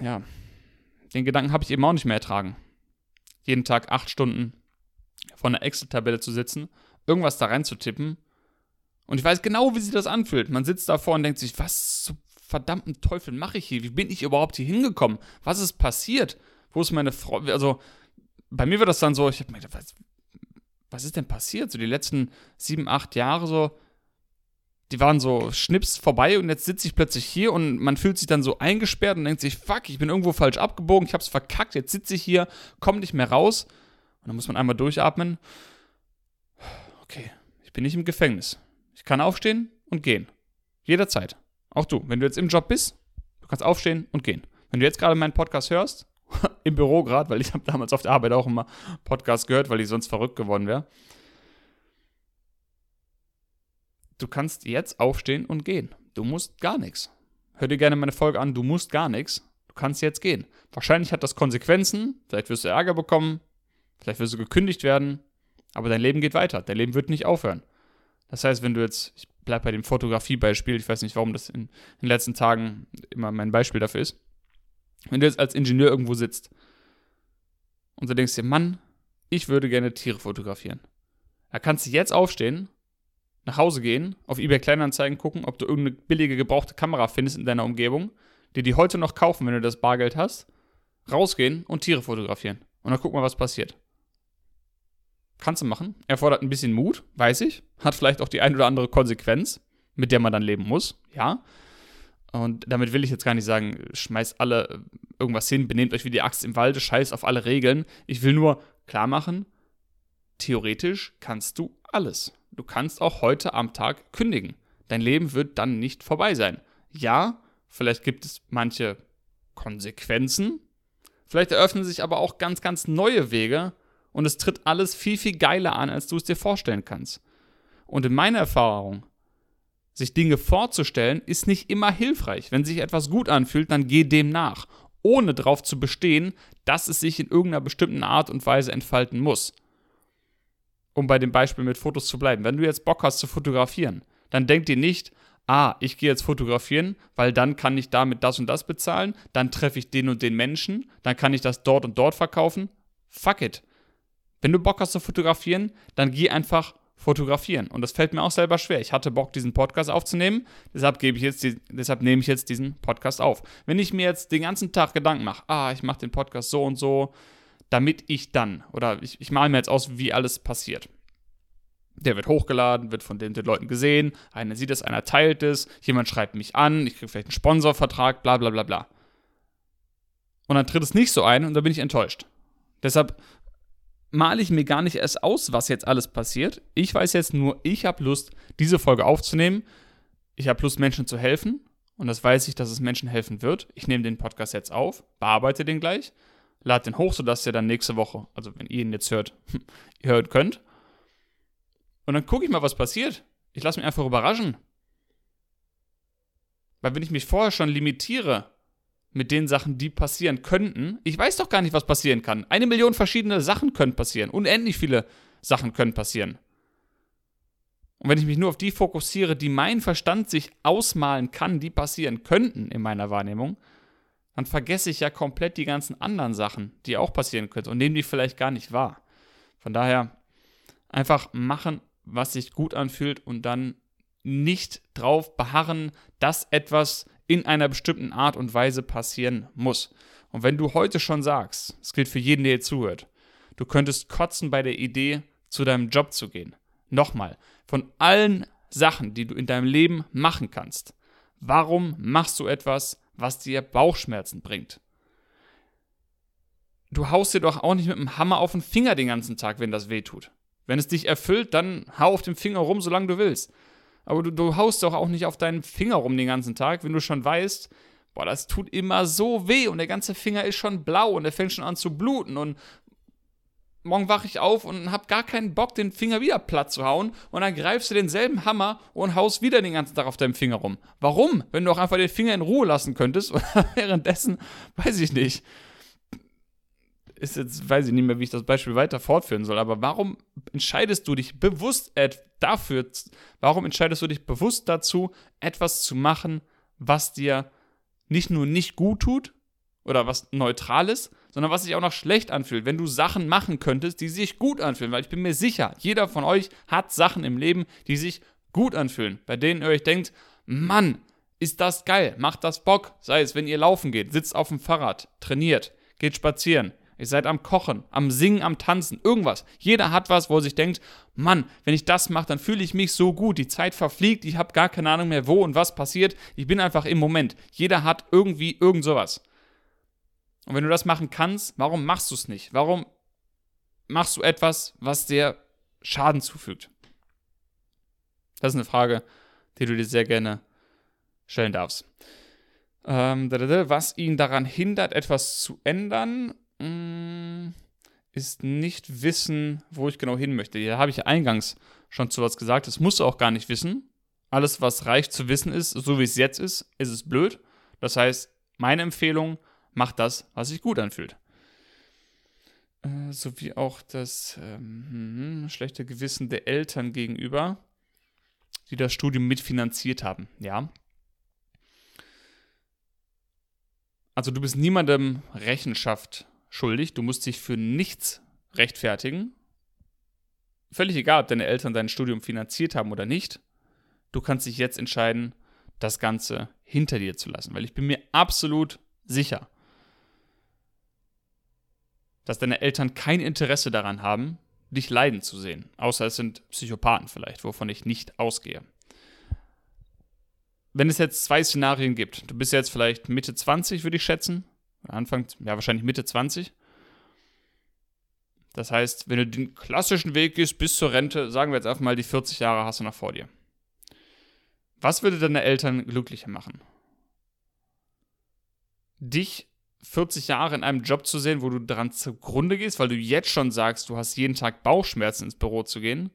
Speaker 1: Ja, den Gedanken habe ich eben auch nicht mehr ertragen. Jeden Tag acht Stunden vor einer Excel-Tabelle zu sitzen, irgendwas da reinzutippen. Und ich weiß genau, wie sich das anfühlt. Man sitzt davor und denkt sich, was zum verdammten Teufel mache ich hier? Wie bin ich überhaupt hier hingekommen? Was ist passiert? Wo ist meine Frau? Also, bei mir war das dann so, ich habe mir gedacht, was, was ist denn passiert? So die letzten sieben, acht Jahre so, die waren so schnips vorbei und jetzt sitze ich plötzlich hier und man fühlt sich dann so eingesperrt und denkt sich, fuck, ich bin irgendwo falsch abgebogen, ich hab's verkackt, jetzt sitze ich hier, komme nicht mehr raus Und dann muss man einmal durchatmen. Okay, ich bin nicht im Gefängnis. Ich kann aufstehen und gehen. Jederzeit. Auch du, wenn du jetzt im Job bist, du kannst aufstehen und gehen. Wenn du jetzt gerade meinen Podcast hörst, im Büro gerade, weil ich habe damals auf der Arbeit auch immer Podcast gehört, weil ich sonst verrückt geworden wäre. Du kannst jetzt aufstehen und gehen. Du musst gar nichts. Hör dir gerne meine Folge an, du musst gar nichts. Du kannst jetzt gehen. Wahrscheinlich hat das Konsequenzen, vielleicht wirst du Ärger bekommen, vielleicht wirst du gekündigt werden, aber dein Leben geht weiter. Dein Leben wird nicht aufhören. Das heißt, wenn du jetzt, ich bleibe bei dem Fotografiebeispiel, ich weiß nicht, warum das in, den letzten Tagen immer mein Beispiel dafür ist. Wenn du jetzt als Ingenieur irgendwo sitzt und du denkst dir, Mann, ich würde gerne Tiere fotografieren. Da kannst du jetzt aufstehen, nach Hause gehen, auf eBay Kleinanzeigen gucken, ob du irgendeine billige gebrauchte Kamera findest in deiner Umgebung, dir die heute noch kaufen, wenn du das Bargeld hast, rausgehen und Tiere fotografieren. Und dann guck mal, was passiert. Kannst du machen. Erfordert ein bisschen Mut, weiß ich. Hat vielleicht auch die ein oder andere Konsequenz, mit der man dann leben muss, ja. Und damit will ich jetzt gar nicht sagen, schmeißt alle irgendwas hin, benehmt euch wie die Axt im Walde, scheiß auf alle Regeln. Ich will nur klar machen, theoretisch kannst du alles. Du kannst auch heute am Tag kündigen. Dein Leben wird dann nicht vorbei sein. Ja, vielleicht gibt es manche Konsequenzen, vielleicht eröffnen sich aber auch ganz, ganz neue Wege und es tritt alles viel, viel geiler an, als du es dir vorstellen kannst. Und in meiner Erfahrung sich Dinge vorzustellen, ist nicht immer hilfreich. Wenn sich etwas gut anfühlt, dann geh dem nach, ohne darauf zu bestehen, dass es sich in irgendeiner bestimmten Art und Weise entfalten muss. Um bei dem Beispiel mit Fotos zu bleiben. Wenn du jetzt Bock hast zu fotografieren, dann denk dir nicht, ah, ich gehe jetzt fotografieren, weil dann kann ich damit das und das bezahlen, dann treffe ich den und den Menschen, dann kann ich das dort und dort verkaufen. Fuck it. Wenn du Bock hast zu fotografieren, dann geh einfach fotografieren. Und das fällt mir auch selber schwer. Ich hatte Bock, diesen Podcast aufzunehmen, deshalb, gebe ich jetzt die, deshalb nehme ich jetzt diesen Podcast auf. Wenn ich mir jetzt den ganzen Tag Gedanken mache, ah, ich mache den Podcast so und so, damit ich dann, oder ich, ich male mir jetzt aus, wie alles passiert. Der wird hochgeladen, wird von den, den Leuten gesehen, einer sieht es, einer teilt es, jemand schreibt mich an, ich kriege vielleicht einen Sponsorvertrag, bla bla bla bla. Und dann tritt es nicht so ein und da bin ich enttäuscht. Deshalb male ich mir gar nicht erst aus, was jetzt alles passiert. Ich weiß jetzt nur, ich habe Lust, diese Folge aufzunehmen. Ich habe Lust, Menschen zu helfen. Und das weiß ich, dass es Menschen helfen wird. Ich nehme den Podcast jetzt auf, bearbeite den gleich, lade den hoch, sodass ihr dann nächste Woche, also wenn ihr ihn jetzt hört, hören könnt. Und dann gucke ich mal, was passiert. Ich lasse mich einfach überraschen. Weil wenn ich mich vorher schon limitiere, mit den Sachen, die passieren könnten. Ich weiß doch gar nicht, was passieren kann. Eine Million verschiedene Sachen können passieren. Unendlich viele Sachen können passieren. Und wenn ich mich nur auf die fokussiere, die mein Verstand sich ausmalen kann, die passieren könnten in meiner Wahrnehmung, dann vergesse ich ja komplett die ganzen anderen Sachen, die auch passieren könnten und nehme die vielleicht gar nicht wahr. Von daher einfach machen, was sich gut anfühlt und dann nicht drauf beharren, dass etwas in einer bestimmten Art und Weise passieren muss. Und wenn du heute schon sagst, es gilt für jeden, der hier zuhört, du könntest kotzen bei der Idee, zu deinem Job zu gehen. Nochmal, von allen Sachen, die du in deinem Leben machen kannst, warum machst du etwas, was dir Bauchschmerzen bringt? Du haust dir doch auch nicht mit dem Hammer auf den Finger den ganzen Tag, wenn das weh tut. Wenn es dich erfüllt, dann hau auf dem Finger rum, solange du willst. Aber du, du haust doch auch nicht auf deinen Finger rum den ganzen Tag, wenn du schon weißt, boah, das tut immer so weh und der ganze Finger ist schon blau und der fängt schon an zu bluten und morgen wache ich auf und hab gar keinen Bock, den Finger wieder platt zu hauen und dann greifst du denselben Hammer und haust wieder den ganzen Tag auf deinem Finger rum. Warum? Wenn du auch einfach den Finger in Ruhe lassen könntest oder währenddessen, weiß ich nicht, ist jetzt, weiß ich nicht mehr, wie ich das Beispiel weiter fortführen soll, aber warum entscheidest du dich bewusst dafür, warum entscheidest du dich bewusst dazu, etwas zu machen, was dir nicht nur nicht gut tut oder was neutral ist, sondern was sich auch noch schlecht anfühlt, wenn du Sachen machen könntest, die sich gut anfühlen, weil ich bin mir sicher, jeder von euch hat Sachen im Leben, die sich gut anfühlen, bei denen ihr euch denkt, Mann, ist das geil, macht das Bock, sei es, wenn ihr laufen geht, sitzt auf dem Fahrrad, trainiert, geht spazieren, Ihr seid am Kochen, am Singen, am Tanzen, irgendwas. Jeder hat was, wo er sich denkt, Mann, wenn ich das mache, dann fühle ich mich so gut. Die Zeit verfliegt, ich habe gar keine Ahnung mehr, wo und was passiert. Ich bin einfach im Moment. Jeder hat irgendwie irgend sowas. Und wenn du das machen kannst, warum machst du es nicht? Warum machst du etwas, was dir Schaden zufügt? Das ist eine Frage, die du dir sehr gerne stellen darfst. Ähm, was ihn daran hindert, etwas zu ändern, mm, ist nicht wissen, wo ich genau hin möchte. Hier habe ich eingangs schon zu was gesagt. Das musst du auch gar nicht wissen. Alles, was reicht zu wissen ist, so wie es jetzt ist, ist es blöd. Das heißt, meine Empfehlung, mach das, was sich gut anfühlt. Äh, sowie auch das ähm, hm, schlechte Gewissen der Eltern gegenüber, die das Studium mitfinanziert haben. Ja, Also du bist niemandem Rechenschaft schuldig, du musst dich für nichts rechtfertigen. Völlig egal, ob deine Eltern dein Studium finanziert haben oder nicht. Du kannst dich jetzt entscheiden, das Ganze hinter dir zu lassen, weil ich bin mir absolut sicher, dass deine Eltern kein Interesse daran haben, dich leiden zu sehen, außer es sind Psychopathen vielleicht, wovon ich nicht ausgehe wenn es jetzt zwei Szenarien gibt, du bist jetzt vielleicht Mitte 20, würde ich schätzen, Anfang, ja, wahrscheinlich Mitte 20. Das heißt, wenn du den klassischen Weg gehst bis zur Rente, sagen wir jetzt einfach mal, die 40 Jahre hast du noch vor dir. Was würde deine Eltern glücklicher machen? Dich 40 Jahre in einem Job zu sehen, wo du daran zugrunde gehst, weil du jetzt schon sagst, du hast jeden Tag Bauchschmerzen ins Büro zu gehen,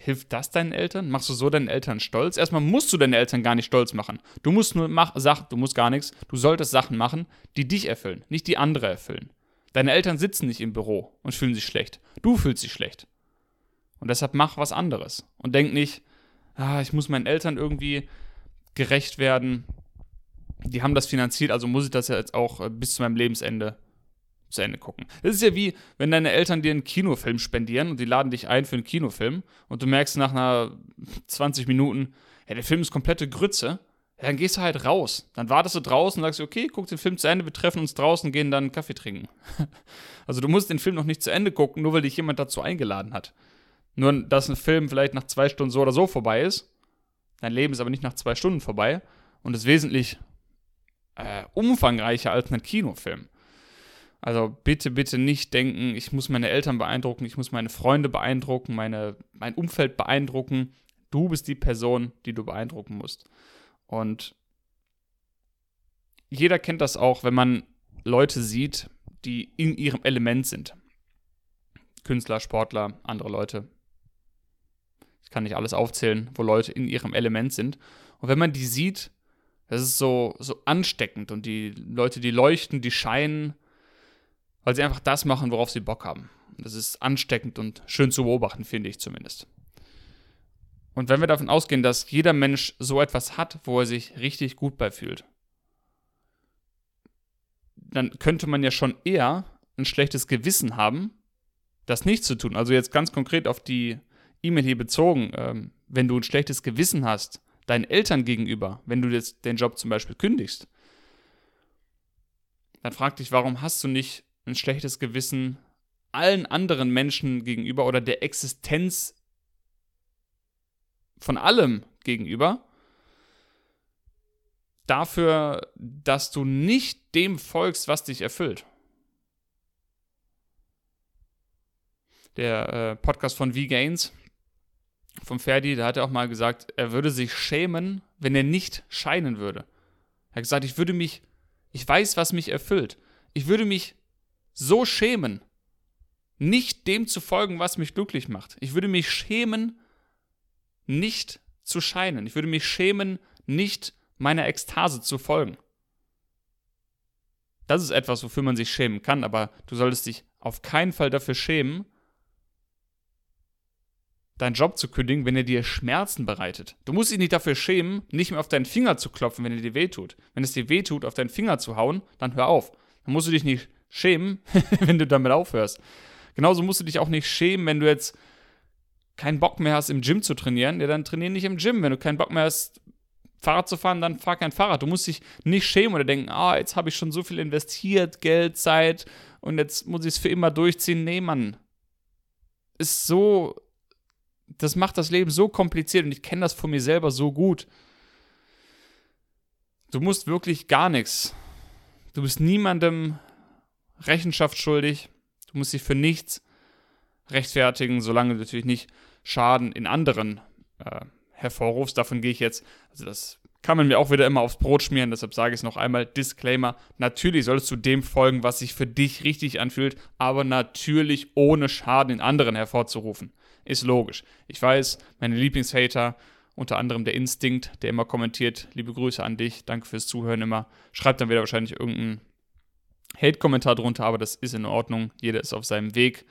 Speaker 1: Hilft das deinen Eltern? Machst du so deinen Eltern stolz? Erstmal musst du deine Eltern gar nicht stolz machen. Du musst nur mach, Sachen, du musst gar nichts. Du solltest Sachen machen, die dich erfüllen, nicht die andere erfüllen. Deine Eltern sitzen nicht im Büro und fühlen sich schlecht. Du fühlst dich schlecht. Und deshalb mach was anderes. Und denk nicht, ah, ich muss meinen Eltern irgendwie gerecht werden. Die haben das finanziert, also muss ich das ja jetzt auch äh, bis zu meinem Lebensende zu Ende gucken. Das ist ja wie, wenn deine Eltern dir einen Kinofilm spendieren und die laden dich ein für einen Kinofilm und du merkst nach einer 20 Minuten, ja, der Film ist komplette Grütze, ja, dann gehst du halt raus. Dann wartest du draußen und sagst, okay, guck den Film zu Ende, wir treffen uns draußen, gehen dann einen Kaffee trinken. also du musst den Film noch nicht zu Ende gucken, nur weil dich jemand dazu eingeladen hat. Nur, dass ein Film vielleicht nach zwei Stunden so oder so vorbei ist. Dein Leben ist aber nicht nach zwei Stunden vorbei und ist wesentlich äh, umfangreicher als ein Kinofilm. Also bitte, bitte nicht denken, ich muss meine Eltern beeindrucken, ich muss meine Freunde beeindrucken, meine, mein Umfeld beeindrucken. Du bist die Person, die du beeindrucken musst. Und jeder kennt das auch, wenn man Leute sieht, die in ihrem Element sind. Künstler, Sportler, andere Leute. Ich kann nicht alles aufzählen, wo Leute in ihrem Element sind. Und wenn man die sieht, das ist so, so ansteckend und die Leute, die leuchten, die scheinen weil sie einfach das machen, worauf sie Bock haben. Das ist ansteckend und schön zu beobachten, finde ich zumindest. Und wenn wir davon ausgehen, dass jeder Mensch so etwas hat, wo er sich richtig gut bei fühlt, dann könnte man ja schon eher ein schlechtes Gewissen haben, das nicht zu tun. Also jetzt ganz konkret auf die E-Mail hier bezogen, ähm, wenn du ein schlechtes Gewissen hast, deinen Eltern gegenüber, wenn du jetzt den Job zum Beispiel kündigst, dann frag dich, warum hast du nicht ein schlechtes Gewissen allen anderen Menschen gegenüber oder der Existenz von allem gegenüber dafür, dass du nicht dem folgst, was dich erfüllt. Der äh, Podcast von V-Gains, vom Ferdi, da hat er auch mal gesagt, er würde sich schämen, wenn er nicht scheinen würde. Er hat gesagt, ich würde mich, ich weiß, was mich erfüllt. Ich würde mich so schämen, nicht dem zu folgen, was mich glücklich macht. Ich würde mich schämen, nicht zu scheinen. Ich würde mich schämen, nicht meiner Ekstase zu folgen. Das ist etwas, wofür man sich schämen kann, aber du solltest dich auf keinen Fall dafür schämen, deinen Job zu kündigen, wenn er dir Schmerzen bereitet. Du musst dich nicht dafür schämen, nicht mehr auf deinen Finger zu klopfen, wenn er dir wehtut. Wenn es dir wehtut, auf deinen Finger zu hauen, dann hör auf. Dann musst du dich nicht schämen, wenn du damit aufhörst. Genauso musst du dich auch nicht schämen, wenn du jetzt keinen Bock mehr hast, im Gym zu trainieren. Ja, dann trainier nicht im Gym. Wenn du keinen Bock mehr hast, Fahrrad zu fahren, dann fahr kein Fahrrad. Du musst dich nicht schämen oder denken, ah, jetzt habe ich schon so viel investiert, Geld, Zeit und jetzt muss ich es für immer durchziehen. Nee, Mann. Ist so, das macht das Leben so kompliziert und ich kenne das von mir selber so gut. Du musst wirklich gar nichts. Du bist niemandem Rechenschaft schuldig. Du musst dich für nichts rechtfertigen, solange du natürlich nicht Schaden in anderen äh, hervorrufst. Davon gehe ich jetzt, also das kann man mir auch wieder immer aufs Brot schmieren, deshalb sage ich es noch einmal, Disclaimer, natürlich solltest du dem folgen, was sich für dich richtig anfühlt, aber natürlich ohne Schaden in anderen hervorzurufen. Ist logisch. Ich weiß, meine Lieblingshater, unter anderem der Instinkt, der immer kommentiert, liebe Grüße an dich, danke fürs Zuhören immer, schreibt dann wieder wahrscheinlich irgendeinen Hate-Kommentar drunter, aber das ist in Ordnung, jeder ist auf seinem Weg.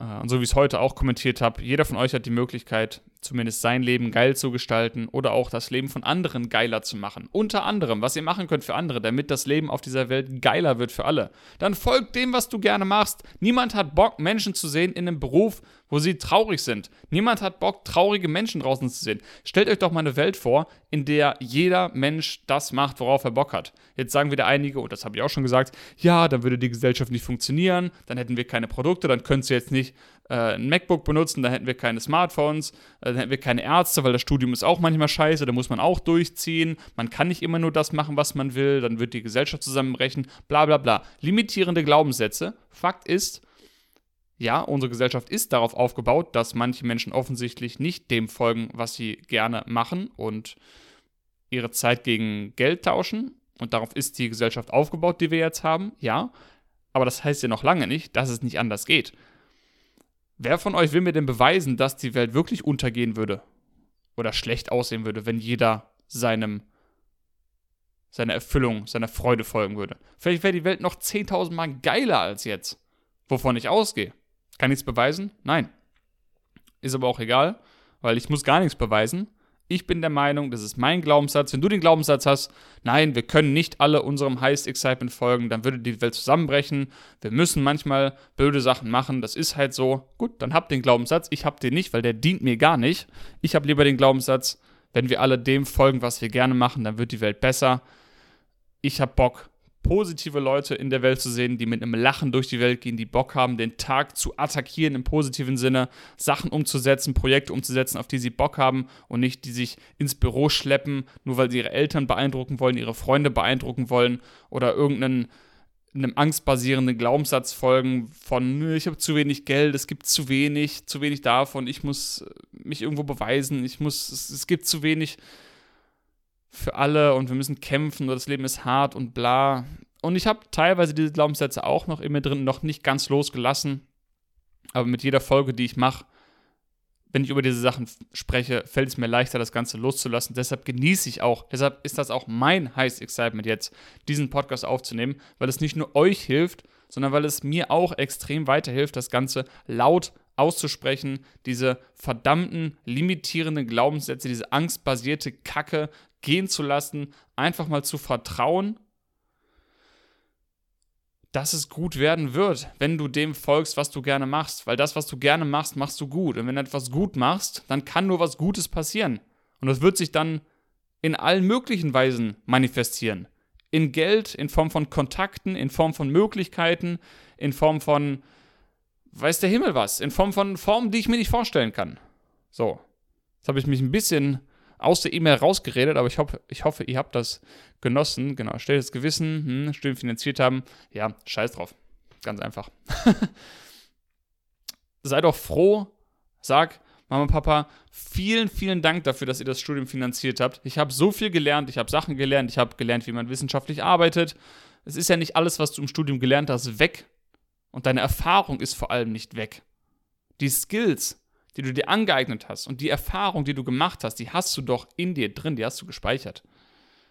Speaker 1: Äh, und so wie ich es heute auch kommentiert habe, jeder von euch hat die Möglichkeit, zumindest sein Leben geil zu gestalten oder auch das Leben von anderen geiler zu machen. Unter anderem, was ihr machen könnt für andere, damit das Leben auf dieser Welt geiler wird für alle. Dann folgt dem, was du gerne machst. Niemand hat Bock, Menschen zu sehen in einem Beruf, wo sie traurig sind. Niemand hat Bock, traurige Menschen draußen zu sehen. Stellt euch doch mal eine Welt vor, in der jeder Mensch das macht, worauf er Bock hat. Jetzt sagen wieder einige, und das habe ich auch schon gesagt, ja, dann würde die Gesellschaft nicht funktionieren, dann hätten wir keine Produkte, dann könntest du jetzt nicht äh, ein MacBook benutzen, dann hätten wir keine Smartphones, äh, dann hätten wir keine Ärzte, weil das Studium ist auch manchmal scheiße, da muss man auch durchziehen. Man kann nicht immer nur das machen, was man will, dann wird die Gesellschaft zusammenbrechen, bla bla bla. Limitierende Glaubenssätze. Fakt ist, ja, unsere Gesellschaft ist darauf aufgebaut, dass manche Menschen offensichtlich nicht dem folgen, was sie gerne machen und ihre Zeit gegen Geld tauschen. Und darauf ist die Gesellschaft aufgebaut, die wir jetzt haben, ja. Aber das heißt ja noch lange nicht, dass es nicht anders geht. Wer von euch will mir denn beweisen, dass die Welt wirklich untergehen würde? Oder schlecht aussehen würde, wenn jeder seinem, seiner Erfüllung, seiner Freude folgen würde? Vielleicht wäre die Welt noch 10.000 Mal geiler als jetzt. Wovon ich ausgehe. Kann ich es beweisen? Nein. Ist aber auch egal, weil ich muss gar nichts beweisen. Ich bin der Meinung, das ist mein Glaubenssatz. Wenn du den Glaubenssatz hast, nein, wir können nicht alle unserem Highest Excitement folgen, dann würde die Welt zusammenbrechen. Wir müssen manchmal blöde Sachen machen, das ist halt so. Gut, dann habt den Glaubenssatz. Ich hab den nicht, weil der dient mir gar nicht. Ich habe lieber den Glaubenssatz, wenn wir alle dem folgen, was wir gerne machen, dann wird die Welt besser. Ich hab Bock, positive Leute in der Welt zu sehen, die mit einem Lachen durch die Welt gehen, die Bock haben, den Tag zu attackieren im positiven Sinne, Sachen umzusetzen, Projekte umzusetzen, auf die sie Bock haben und nicht die sich ins Büro schleppen, nur weil sie ihre Eltern beeindrucken wollen, ihre Freunde beeindrucken wollen oder irgendeinen einem angstbasierenden Glaubenssatz folgen von ich habe zu wenig Geld, es gibt zu wenig, zu wenig davon, ich muss mich irgendwo beweisen, ich muss es, es gibt zu wenig für alle und wir müssen kämpfen oder das Leben ist hart und bla. Und ich habe teilweise diese Glaubenssätze auch noch in mir drin, noch nicht ganz losgelassen. Aber mit jeder Folge, die ich mache, wenn ich über diese Sachen spreche, fällt es mir leichter, das Ganze loszulassen. Deshalb genieße ich auch, deshalb ist das auch mein Highest Excitement jetzt, diesen Podcast aufzunehmen, weil es nicht nur euch hilft, sondern weil es mir auch extrem weiterhilft, das Ganze laut auszusprechen, diese verdammten limitierenden Glaubenssätze, diese angstbasierte Kacke, gehen zu lassen, einfach mal zu vertrauen, dass es gut werden wird, wenn du dem folgst, was du gerne machst. Weil das, was du gerne machst, machst du gut. Und wenn du etwas gut machst, dann kann nur was Gutes passieren. Und das wird sich dann in allen möglichen Weisen manifestieren. In Geld, in Form von Kontakten, in Form von Möglichkeiten, in Form von, weiß der Himmel was, in Form von Formen, die ich mir nicht vorstellen kann. So. Jetzt habe ich mich ein bisschen aus der E-Mail rausgeredet, aber ich, hoffe, ich hoffe, ihr habt das genossen. Genau, stilles Gewissen, hm, Stimmen finanziert haben. Ja, scheiß drauf. Ganz einfach. Sei doch froh, sag, Mama, Papa, vielen, vielen Dank dafür, dass ihr das Studium finanziert habt. Ich habe so viel gelernt, ich habe Sachen gelernt, ich habe gelernt, wie man wissenschaftlich arbeitet. Es ist ja nicht alles, was du im Studium gelernt hast, weg. Und deine Erfahrung ist vor allem nicht weg. Die Skills, die du dir angeeignet hast und die Erfahrung, die du gemacht hast, die hast du doch in dir drin, die hast du gespeichert.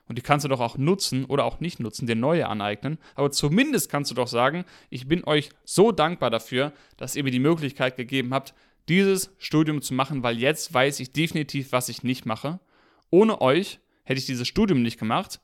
Speaker 1: Und die kannst du doch auch nutzen oder auch nicht nutzen, dir neue aneignen. Aber zumindest kannst du doch sagen, ich bin euch so dankbar dafür, dass ihr mir die Möglichkeit gegeben habt, dieses Studium zu machen, weil jetzt weiß ich definitiv, was ich nicht mache. Ohne euch hätte ich dieses Studium nicht gemacht.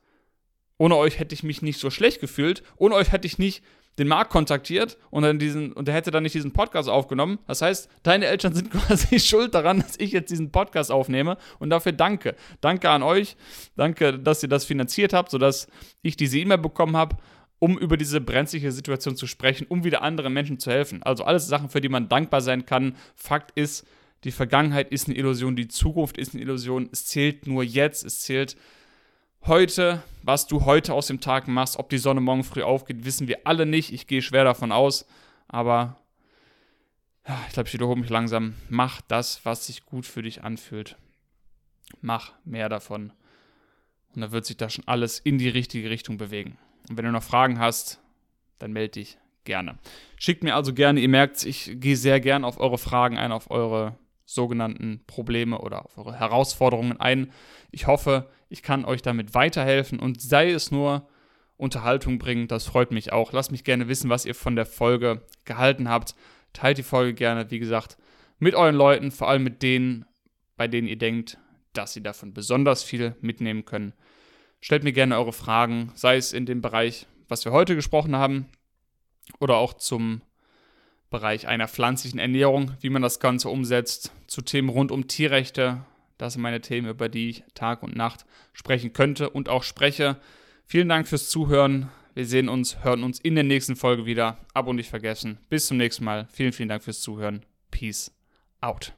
Speaker 1: Ohne euch hätte ich mich nicht so schlecht gefühlt. Ohne euch hätte ich nicht den Marc kontaktiert und dann diesen und der hätte dann nicht diesen Podcast aufgenommen. Das heißt, deine Eltern sind quasi schuld daran, dass ich jetzt diesen Podcast aufnehme und dafür danke. Danke an euch. Danke, dass ihr das finanziert habt, sodass ich diese E-Mail bekommen habe, um über diese brenzliche Situation zu sprechen, um wieder anderen Menschen zu helfen. Also alles Sachen, für die man dankbar sein kann. Fakt ist, die Vergangenheit ist eine Illusion, die Zukunft ist eine Illusion. Es zählt nur jetzt, es zählt heute, was du heute aus dem Tag machst, ob die Sonne morgen früh aufgeht, wissen wir alle nicht. Ich gehe schwer davon aus. Aber ich glaube, ich wiederhole mich langsam. Mach das, was sich gut für dich anfühlt. Mach mehr davon. Und dann wird sich da schon alles in die richtige Richtung bewegen. Und wenn du noch Fragen hast, dann melde dich gerne. Schickt mir also gerne, ihr merkt, ich gehe sehr gerne auf eure Fragen ein, auf eure sogenannten Probleme oder auf eure Herausforderungen ein. Ich hoffe, ich kann euch damit weiterhelfen und sei es nur Unterhaltung bringen, das freut mich auch. Lasst mich gerne wissen, was ihr von der Folge gehalten habt. Teilt die Folge gerne, wie gesagt, mit euren Leuten, vor allem mit denen, bei denen ihr denkt, dass sie davon besonders viel mitnehmen können. Stellt mir gerne eure Fragen, sei es in dem Bereich, was wir heute gesprochen haben, oder auch zum Bereich einer pflanzlichen Ernährung, wie man das Ganze umsetzt, zu Themen rund um Tierrechte. Das sind meine Themen, über die ich Tag und Nacht sprechen könnte und auch spreche. Vielen Dank fürs Zuhören. Wir sehen uns, hören uns in der nächsten Folge wieder. Abo nicht vergessen. Bis zum nächsten Mal. Vielen, vielen Dank fürs Zuhören. Peace out.